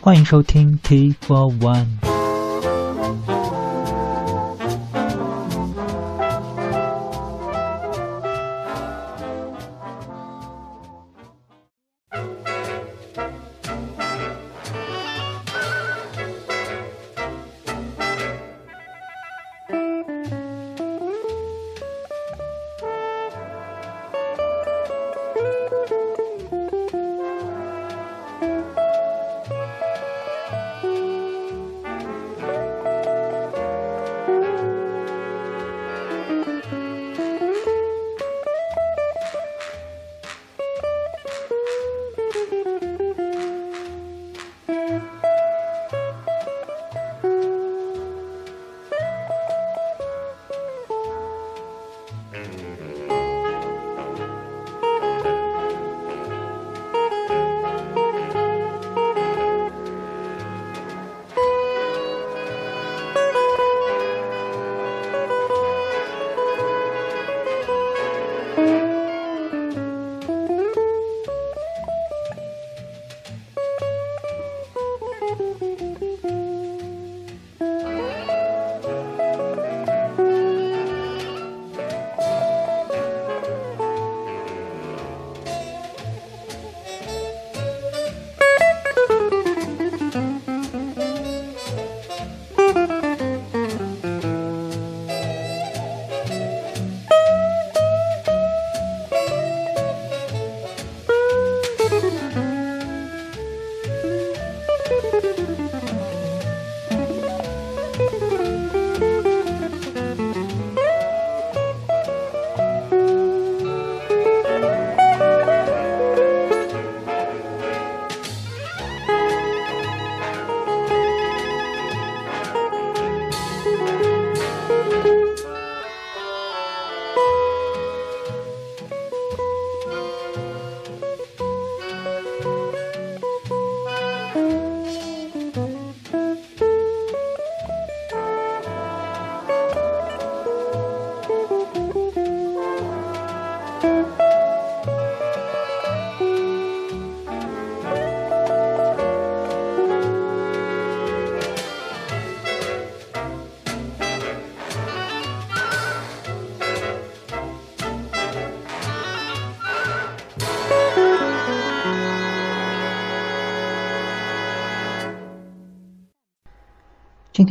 欢迎收听 T for One。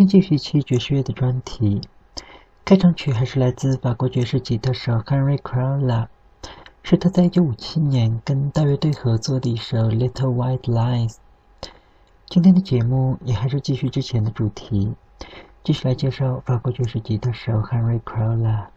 天继续期爵士乐的专题，开场曲还是来自法国爵士吉他手 Henry Crowla，是他在1957年跟大乐队合作的一首 Little White Lies。今天的节目也还是继续之前的主题，继续来介绍法国爵士吉他手 Henry Crowla。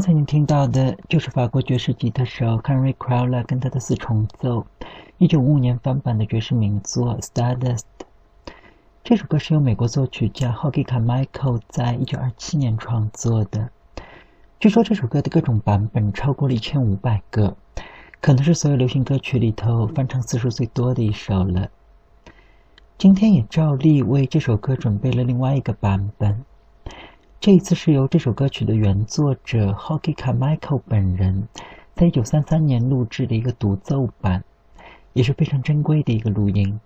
刚才您听到的就是法国爵士吉他手 Henry Crowler 跟他的四重奏，一九五五年翻版的爵士名作《Stardust》。这首歌是由美国作曲家 Hoagy Carmichael 在一九二七年创作的。据说这首歌的各种版本超过了一千五百个，可能是所有流行歌曲里头翻唱次数最多的一首了。今天也照例为这首歌准备了另外一个版本。这一次是由这首歌曲的原作者 h o k i k a Michael 本人，在一九三三年录制的一个独奏版，也是非常珍贵的一个录音。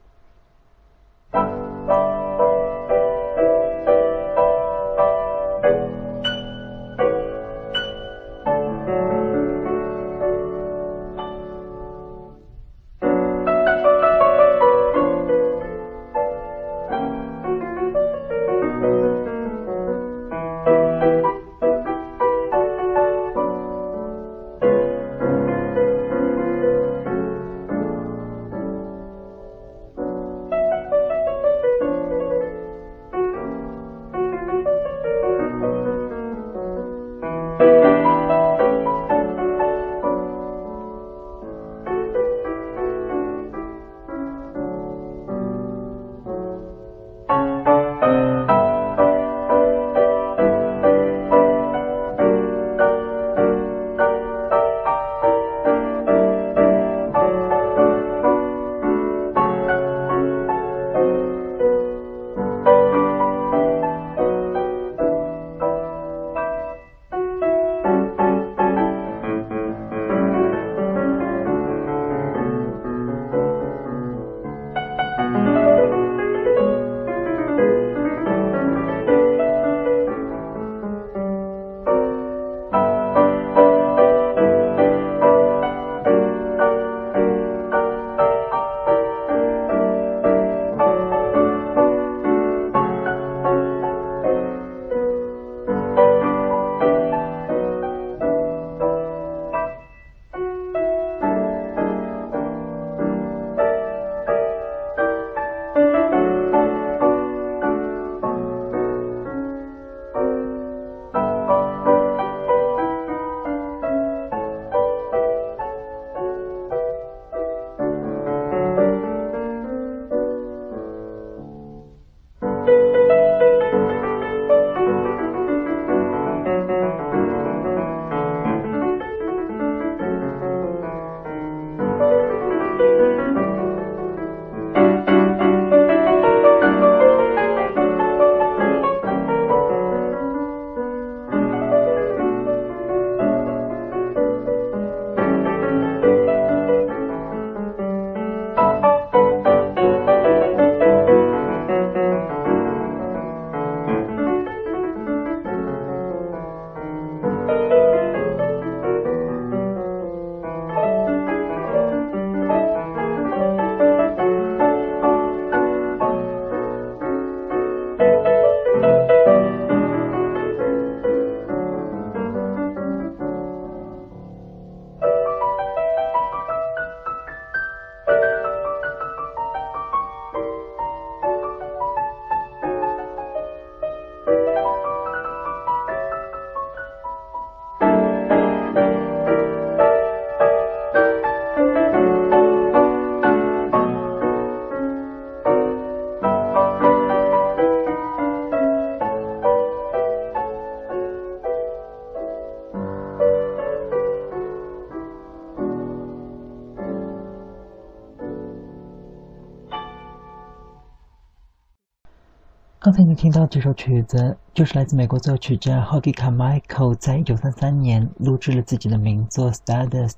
才你听到这首曲子，就是来自美国作曲家 Hoagy Carmichael 在一九三三年录制了自己的名作《Stardust》。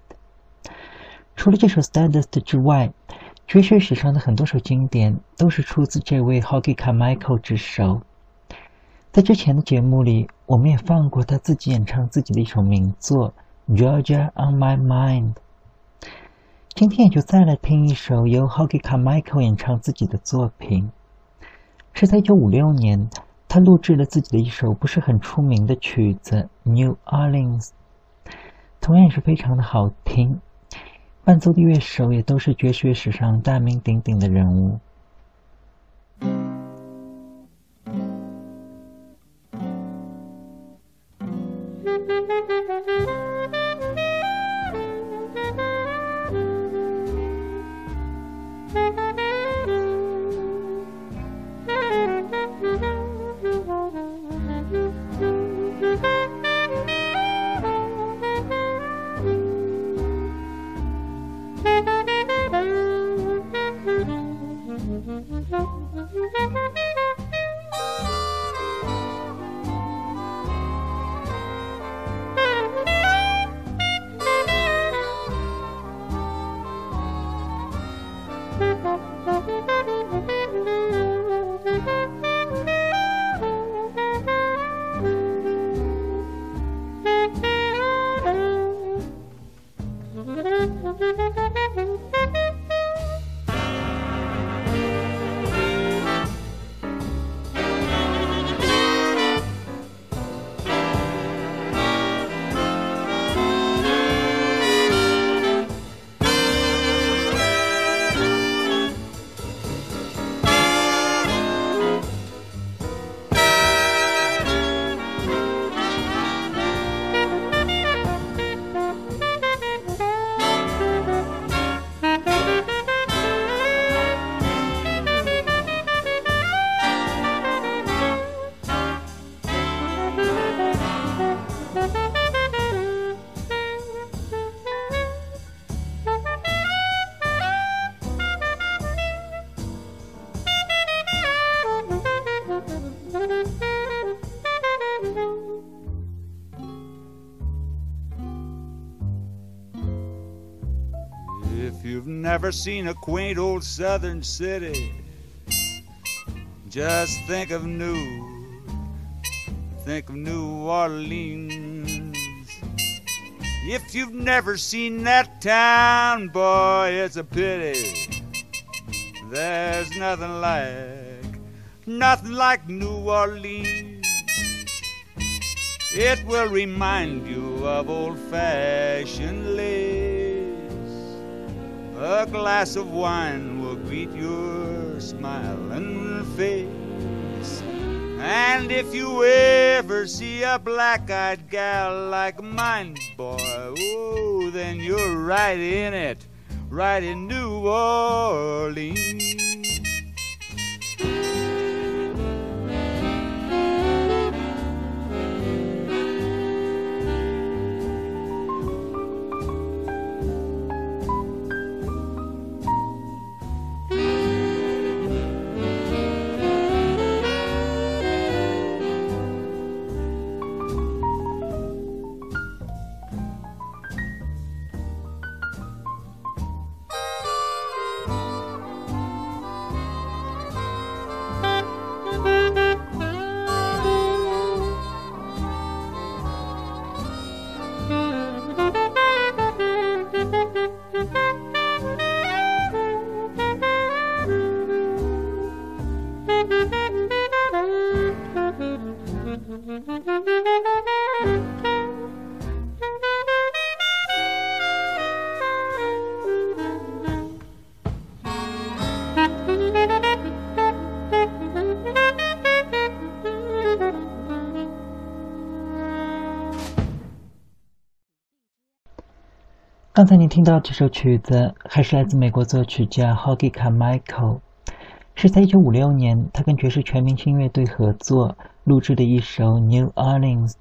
除了这首《Stardust》之外，爵士史上的很多首经典都是出自这位 Hoagy Carmichael 之手。在之前的节目里，我们也放过他自己演唱自己的一首名作《Georgia on My Mind》。今天也就再来听一首由 Hoagy Carmichael 演唱自己的作品。是在一九五六年，他录制了自己的一首不是很出名的曲子《New Orleans》，同样也是非常的好听。伴奏的乐手也都是爵士乐史上大名鼎鼎的人物。Seen a quaint old southern city, just think of New, think of New Orleans. If you've never seen that town, boy, it's a pity. There's nothing like, nothing like New Orleans. It will remind you of old fashioned lace. A glass of wine will greet your smiling face. And if you ever see a black eyed gal like mine, boy, oh, then you're right in it, right in New Orleans. 刚才您听到这首曲子，还是来自美国作曲家 Hoggy Carmichael，是在1956年他跟爵士全明星乐队合作录制的一首 New Orleans。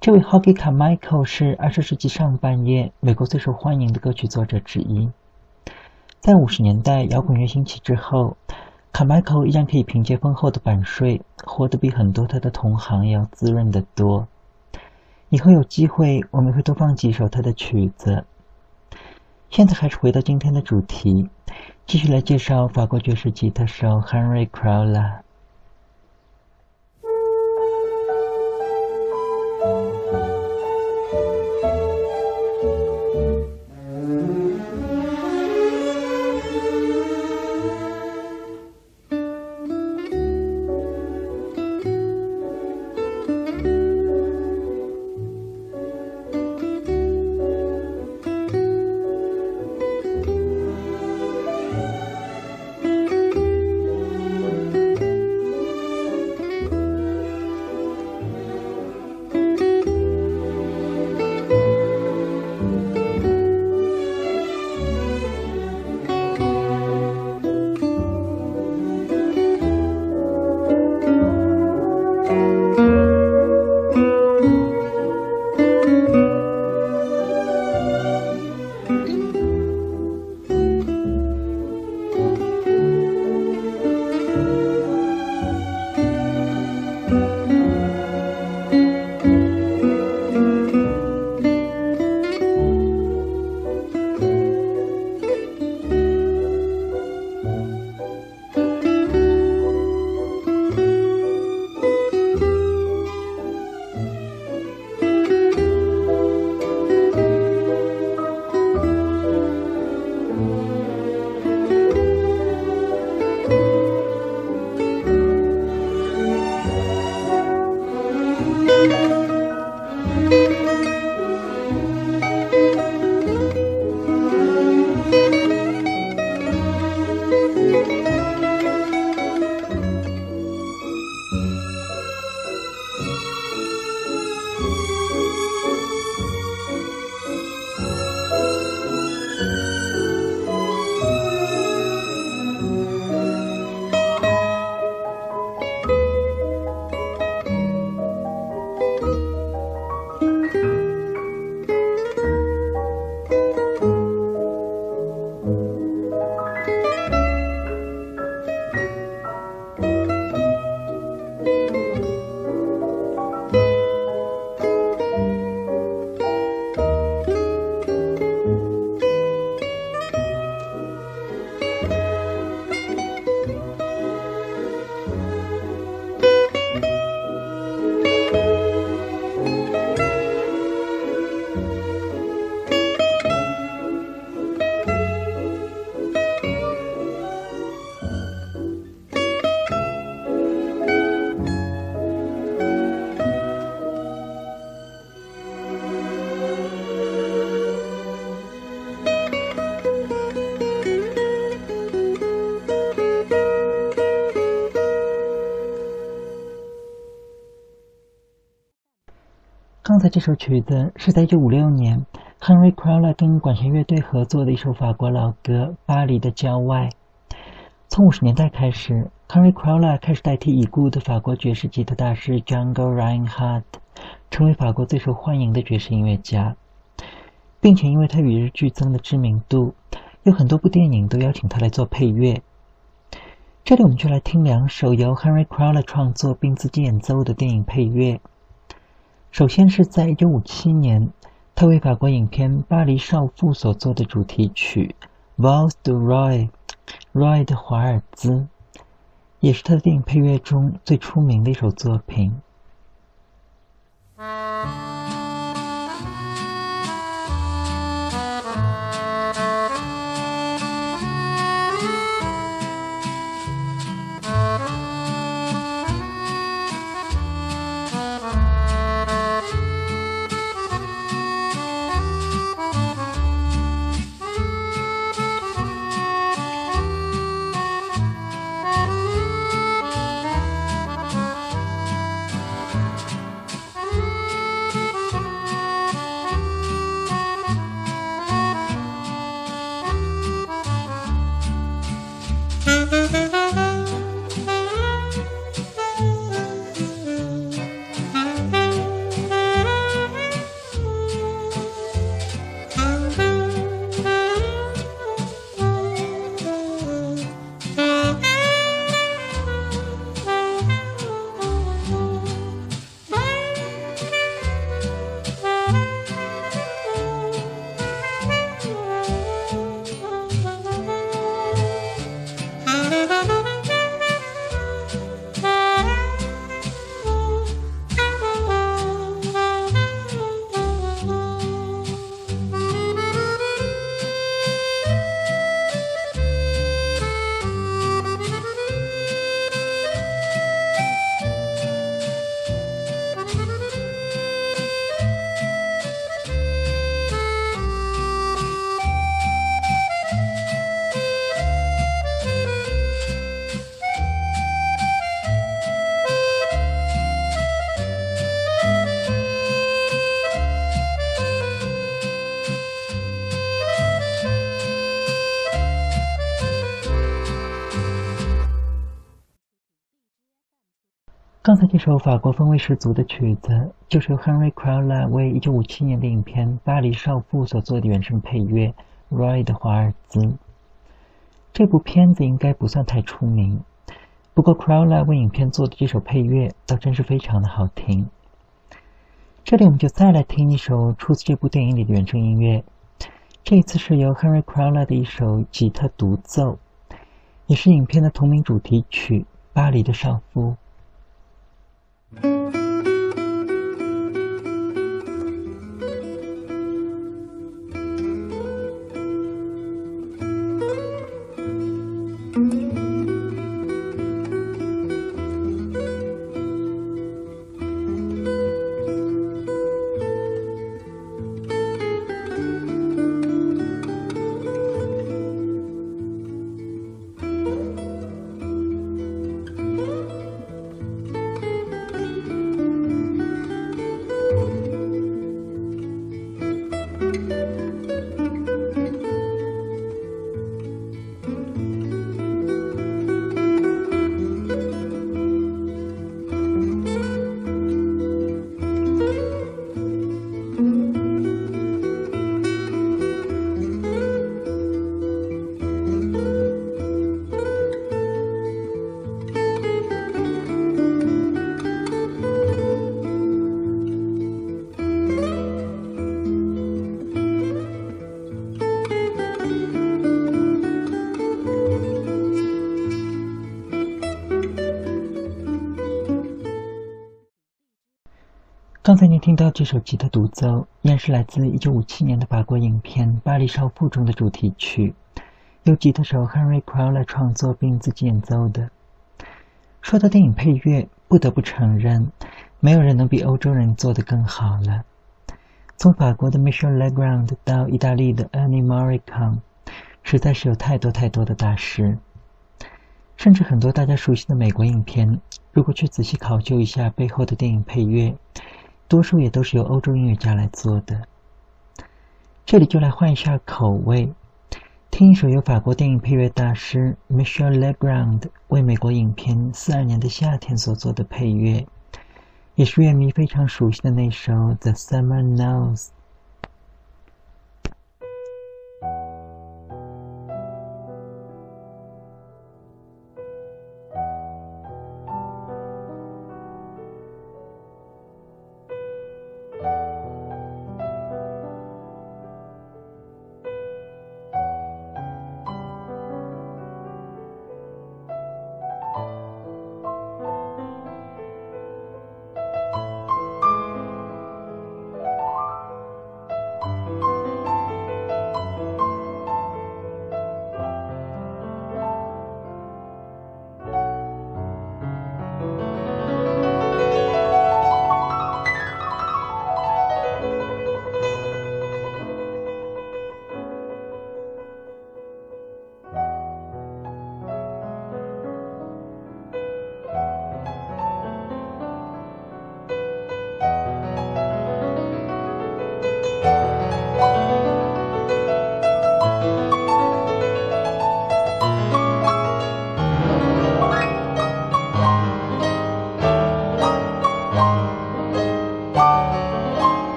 这位 Hoggy Carmichael 是20世纪上半叶美国最受欢迎的歌曲作者之一。在50年代摇滚乐兴起之后，Carmichael 依然可以凭借丰厚的版税，活得比很多他的同行要滋润得多。以后有机会，我们会多放几首他的曲子。现在还是回到今天的主题，继续来介绍法国爵士吉他手 Henry Crowler。这首曲子是在1956年 Henry Crowler 跟管弦乐队合作的一首法国老歌《巴黎的郊外》。从五十年代开始，Henry Crowler 开始代替已故的法国爵士吉他大师 Django Reinhardt，成为法国最受欢迎的爵士音乐家，并且因为他与日俱增的知名度，有很多部电影都邀请他来做配乐。这里我们就来听两首由 Henry Crowler 创作并自己演奏的电影配乐。首先是在一九五七年，他为法国影片《巴黎少妇》所做的主题曲《Vals de Roy》，Roy 的华尔兹，也是他的电影配乐中最出名的一首作品。刚才这首法国风味十足的曲子，就是由 Henry Crowler 为1957年的影片《巴黎少妇》所做的原声配乐《Roy 的华尔兹》。这部片子应该不算太出名，不过 Crowler 为影片做的这首配乐倒真是非常的好听。这里我们就再来听一首出自这部电影里的原声音乐，这一次是由 Henry Crowler 的一首吉他独奏，也是影片的同名主题曲《巴黎的少妇》。刚才您听到这首吉他独奏，依然是来自1957年的法国影片《巴黎少妇》中的主题曲，由吉他手 Henry Crowler 创作并自己演奏的。说到电影配乐，不得不承认，没有人能比欧洲人做得更好了。从法国的 Michel Legrand 到意大利的 Ennio Morricone，实在是有太多太多的大师。甚至很多大家熟悉的美国影片，如果去仔细考究一下背后的电影配乐，多数也都是由欧洲音乐家来做的。这里就来换一下口味，听一首由法国电影配乐大师 Michel Legrand 为美国影片《四二年的夏天》所做的配乐，也是乐迷非常熟悉的那首《The Summer Knows》。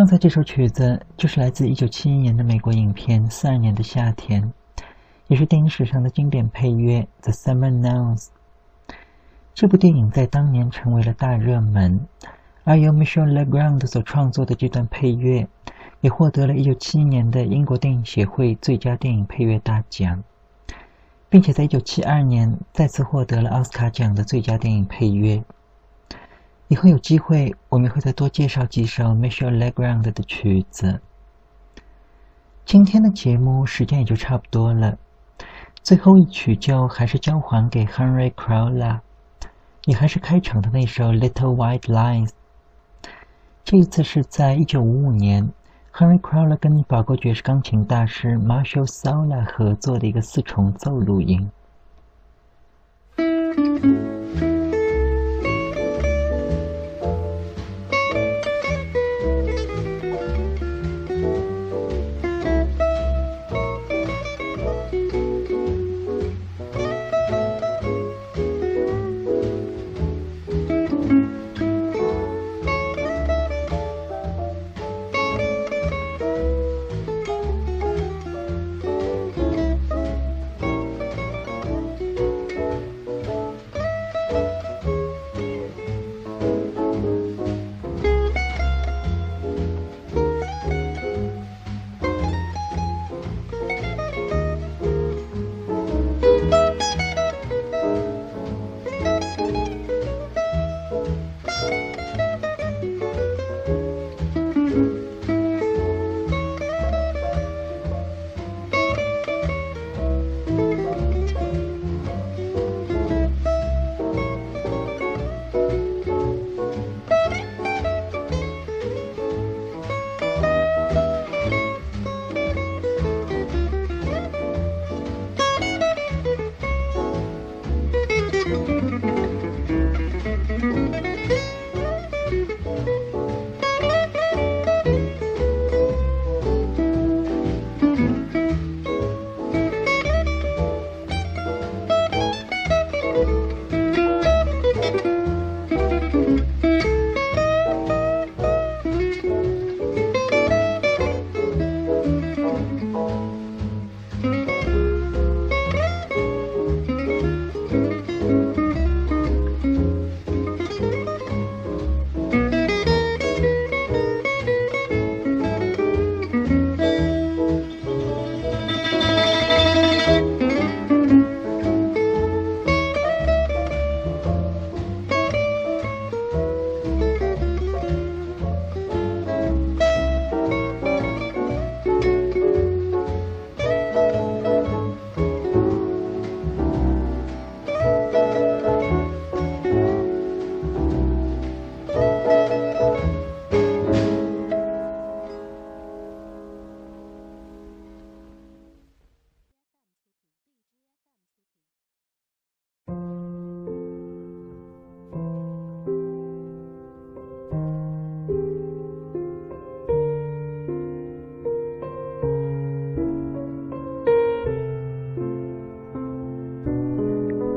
刚才这首曲子就是来自1971年的美国影片《四二年的夏天》，也是电影史上的经典配乐《The Summer Nights》。这部电影在当年成为了大热门，而由 Michel Legrand 所创作的这段配乐，也获得了1971年的英国电影协会最佳电影配乐大奖，并且在1972年再次获得了奥斯卡奖的最佳电影配乐。以后有机会，我们会再多介绍几首 Michel Legrand 的曲子。今天的节目时间也就差不多了，最后一曲就还是交还给 Henry Crowell，也还是开场的那首 Little White Lies。这一次是在一九五五年，Henry Crowell 跟法国爵士钢琴大师 Marshall Sola 合作的一个四重奏录音。